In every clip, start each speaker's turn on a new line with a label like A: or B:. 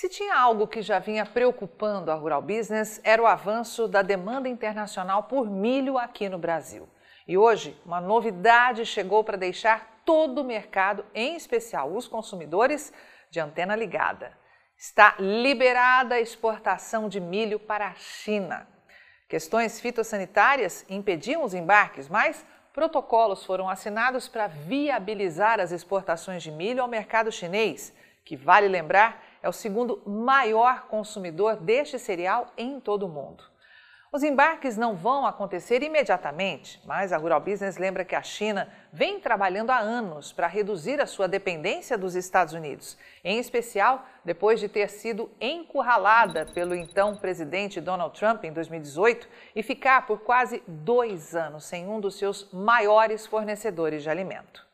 A: Se tinha algo que já vinha preocupando a Rural Business, era o avanço da demanda internacional por milho aqui no Brasil. E hoje, uma novidade chegou para deixar todo o mercado, em especial os consumidores, de antena ligada. Está liberada a exportação de milho para a China. Questões fitossanitárias impediam os embarques, mas protocolos foram assinados para viabilizar as exportações de milho ao mercado chinês, que, vale lembrar, é o segundo maior consumidor deste cereal em todo o mundo. Os embarques não vão acontecer imediatamente, mas a Rural Business lembra que a China vem trabalhando há anos para reduzir a sua dependência dos Estados Unidos, em especial depois de ter sido encurralada pelo então presidente Donald Trump em 2018 e ficar por quase dois anos sem um dos seus maiores fornecedores de alimento.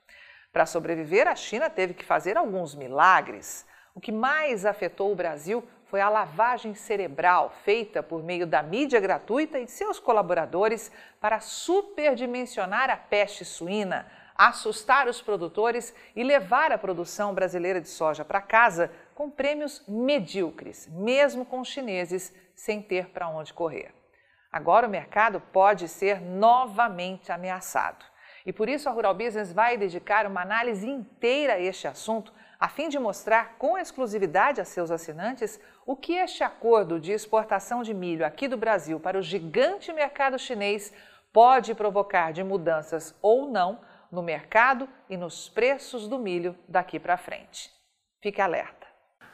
A: Para sobreviver, a China teve que fazer alguns milagres. O que mais afetou o Brasil foi a lavagem cerebral feita por meio da mídia gratuita e seus colaboradores para superdimensionar a peste suína, assustar os produtores e levar a produção brasileira de soja para casa com prêmios medíocres, mesmo com os chineses sem ter para onde correr. Agora o mercado pode ser novamente ameaçado. E por isso a Rural Business vai dedicar uma análise inteira a este assunto a fim de mostrar com exclusividade a seus assinantes o que este acordo de exportação de milho aqui do Brasil para o gigante mercado chinês pode provocar de mudanças ou não no mercado e nos preços do milho daqui para frente. Fique alerta.